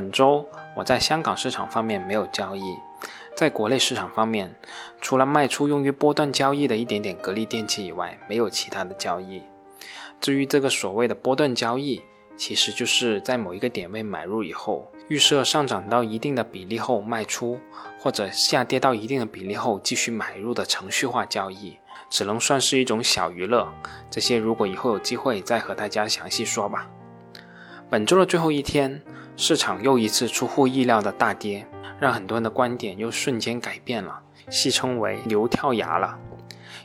本周我在香港市场方面没有交易，在国内市场方面，除了卖出用于波段交易的一点点格力电器以外，没有其他的交易。至于这个所谓的波段交易，其实就是在某一个点位买入以后，预设上涨到一定的比例后卖出，或者下跌到一定的比例后继续买入的程序化交易，只能算是一种小娱乐。这些如果以后有机会再和大家详细说吧。本周的最后一天，市场又一次出乎意料的大跌，让很多人的观点又瞬间改变了，戏称为“牛跳崖”了。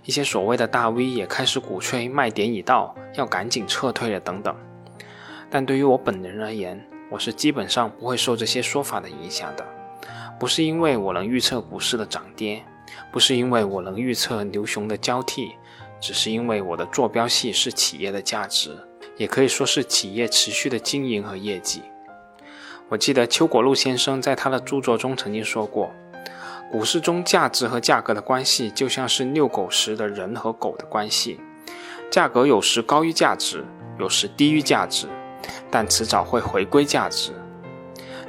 一些所谓的大 V 也开始鼓吹卖点已到，要赶紧撤退了等等。但对于我本人而言，我是基本上不会受这些说法的影响的。不是因为我能预测股市的涨跌，不是因为我能预测牛熊的交替，只是因为我的坐标系是企业的价值，也可以说是企业持续的经营和业绩。我记得邱国禄先生在他的著作中曾经说过，股市中价值和价格的关系就像是遛狗时的人和狗的关系，价格有时高于价值，有时低于价值。但迟早会回归价值，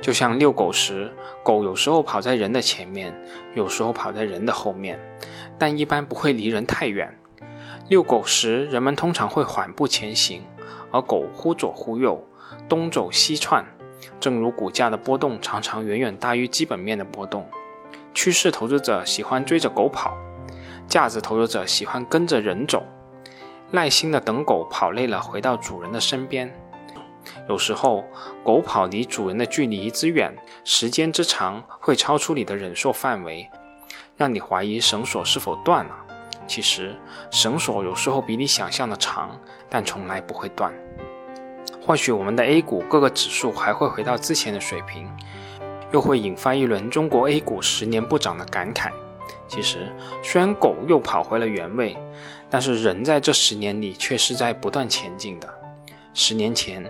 就像遛狗时，狗有时候跑在人的前面，有时候跑在人的后面，但一般不会离人太远。遛狗时，人们通常会缓步前行，而狗忽左忽右，东走西窜。正如股价的波动常常远远大于基本面的波动，趋势投资者喜欢追着狗跑，价值投资者喜欢跟着人走，耐心的等狗跑累了，回到主人的身边。有时候，狗跑离主人的距离之远，时间之长，会超出你的忍受范围，让你怀疑绳索是否断了。其实，绳索有时候比你想象的长，但从来不会断。或许我们的 A 股各个指数还会回到之前的水平，又会引发一轮中国 A 股十年不涨的感慨。其实，虽然狗又跑回了原位，但是人在这十年里却是在不断前进的。十年前，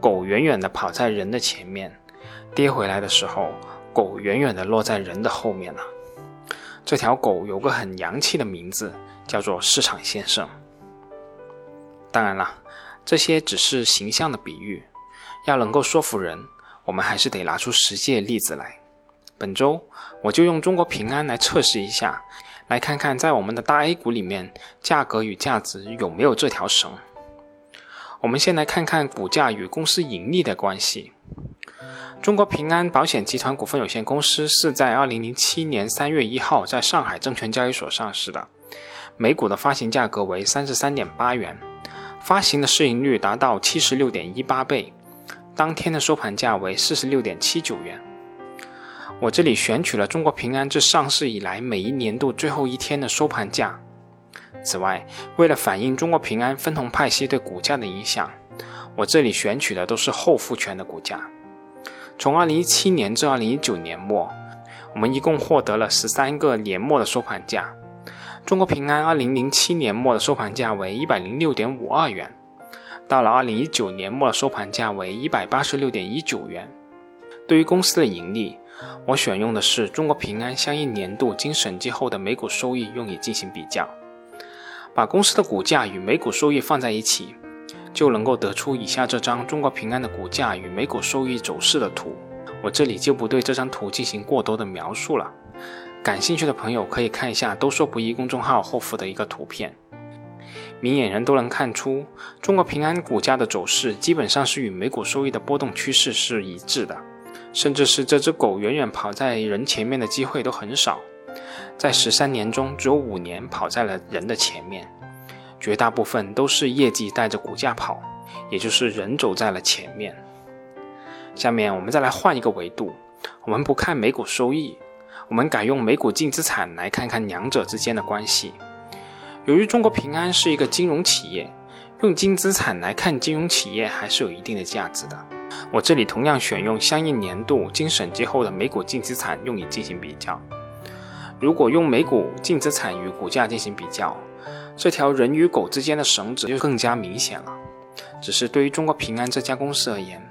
狗远远地跑在人的前面，跌回来的时候，狗远远地落在人的后面了。这条狗有个很洋气的名字，叫做市场先生。当然了，这些只是形象的比喻，要能够说服人，我们还是得拿出实际的例子来。本周我就用中国平安来测试一下，来看看在我们的大 A 股里面，价格与价值有没有这条绳。我们先来看看股价与公司盈利的关系。中国平安保险集团股份有限公司是在二零零七年三月一号在上海证券交易所上市的，每股的发行价格为三十三点八元，发行的市盈率达到七十六点一八倍，当天的收盘价为四十六点七九元。我这里选取了中国平安自上市以来每一年度最后一天的收盘价。此外，为了反映中国平安分红派息对股价的影响，我这里选取的都是后复权的股价。从2017年至2019年末，我们一共获得了十三个年末的收盘价。中国平安2007年末的收盘价为106.52元，到了2019年末的收盘价为186.19元。对于公司的盈利，我选用的是中国平安相应年度经审计后的每股收益，用以进行比较。把公司的股价与每股收益放在一起，就能够得出以下这张中国平安的股价与每股收益走势的图。我这里就不对这张图进行过多的描述了，感兴趣的朋友可以看一下“都说不易”公众号后附的一个图片，明眼人都能看出，中国平安股价的走势基本上是与每股收益的波动趋势是一致的，甚至是这只狗远远跑在人前面的机会都很少。在十三年中，只有五年跑在了人的前面，绝大部分都是业绩带着股价跑，也就是人走在了前面。下面我们再来换一个维度，我们不看每股收益，我们改用每股净资产来看看两者之间的关系。由于中国平安是一个金融企业，用净资产来看金融企业还是有一定的价值的。我这里同样选用相应年度经审计后的每股净资产用以进行比较。如果用每股净资产与股价进行比较，这条人与狗之间的绳子就更加明显了。只是对于中国平安这家公司而言，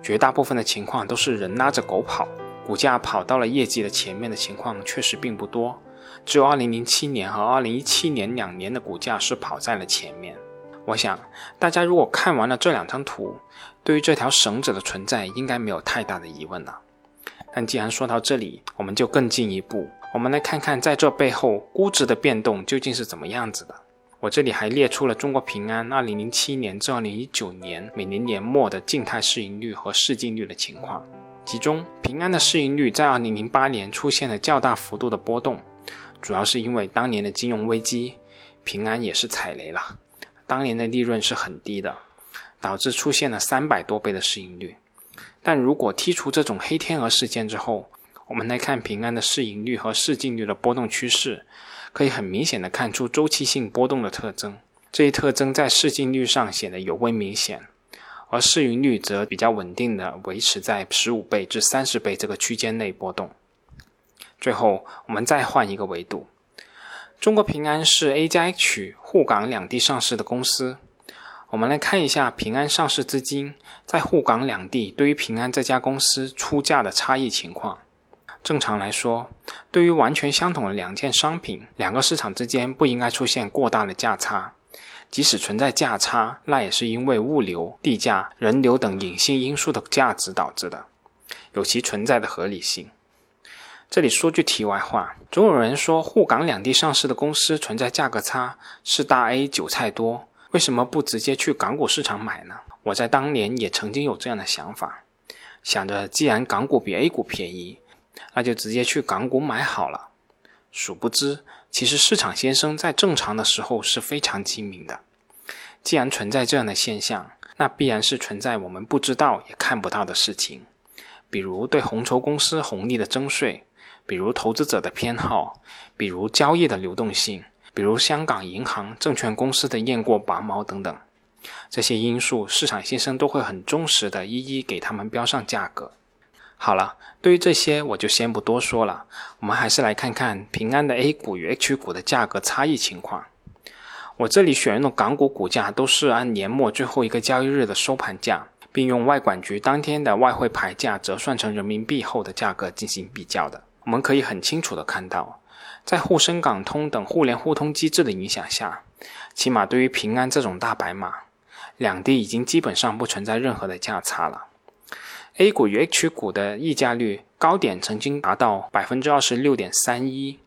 绝大部分的情况都是人拉着狗跑，股价跑到了业绩的前面的情况确实并不多。只有2007年和2017年两年的股价是跑在了前面。我想，大家如果看完了这两张图，对于这条绳子的存在应该没有太大的疑问了。但既然说到这里，我们就更进一步，我们来看看在这背后估值的变动究竟是怎么样子的。我这里还列出了中国平安2007年至2019年每年年末的静态市盈率和市净率的情况，其中平安的市盈率在2008年出现了较大幅度的波动，主要是因为当年的金融危机，平安也是踩雷了。当年的利润是很低的，导致出现了三百多倍的市盈率。但如果剔除这种黑天鹅事件之后，我们来看平安的市盈率和市净率的波动趋势，可以很明显的看出周期性波动的特征。这一特征在市净率上显得尤为明显，而市盈率则比较稳定的维持在十五倍至三十倍这个区间内波动。最后，我们再换一个维度。中国平安是 A 加 H 沪港两地上市的公司。我们来看一下平安上市资金在沪港两地对于平安这家公司出价的差异情况。正常来说，对于完全相同的两件商品，两个市场之间不应该出现过大的价差。即使存在价差，那也是因为物流、地价、人流等隐性因素的价值导致的，有其存在的合理性。这里说句题外话，总有人说沪港两地上市的公司存在价格差，是大 A 韭菜多，为什么不直接去港股市场买呢？我在当年也曾经有这样的想法，想着既然港股比 A 股便宜，那就直接去港股买好了。殊不知，其实市场先生在正常的时候是非常精明的。既然存在这样的现象，那必然是存在我们不知道也看不到的事情，比如对红筹公司红利的征税。比如投资者的偏好，比如交易的流动性，比如香港银行、证券公司的验过拔毛等等，这些因素，市场先生都会很忠实的一一给他们标上价格。好了，对于这些我就先不多说了，我们还是来看看平安的 A 股与 H 股的价格差异情况。我这里选用的港股股价都是按年末最后一个交易日的收盘价，并用外管局当天的外汇牌价折算成人民币后的价格进行比较的。我们可以很清楚的看到，在沪深港通等互联互通机制的影响下，起码对于平安这种大白马，两地已经基本上不存在任何的价差了。A 股与 H 股的溢价率高点曾经达到百分之二十六点三一，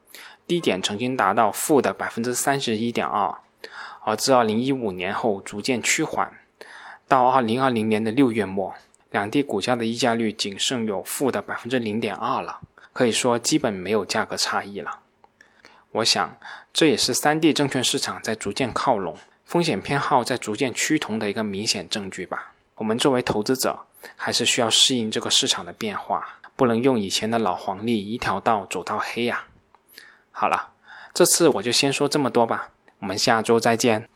低点曾经达到负的百分之三十一点二，而自二零一五年后逐渐趋缓，到二零二零年的六月末，两地股价的溢价率仅剩有负的百分之零点二了。可以说基本没有价格差异了。我想，这也是三地证券市场在逐渐靠拢、风险偏好在逐渐趋同的一个明显证据吧。我们作为投资者，还是需要适应这个市场的变化，不能用以前的老黄历一条道走到黑呀。好了，这次我就先说这么多吧，我们下周再见。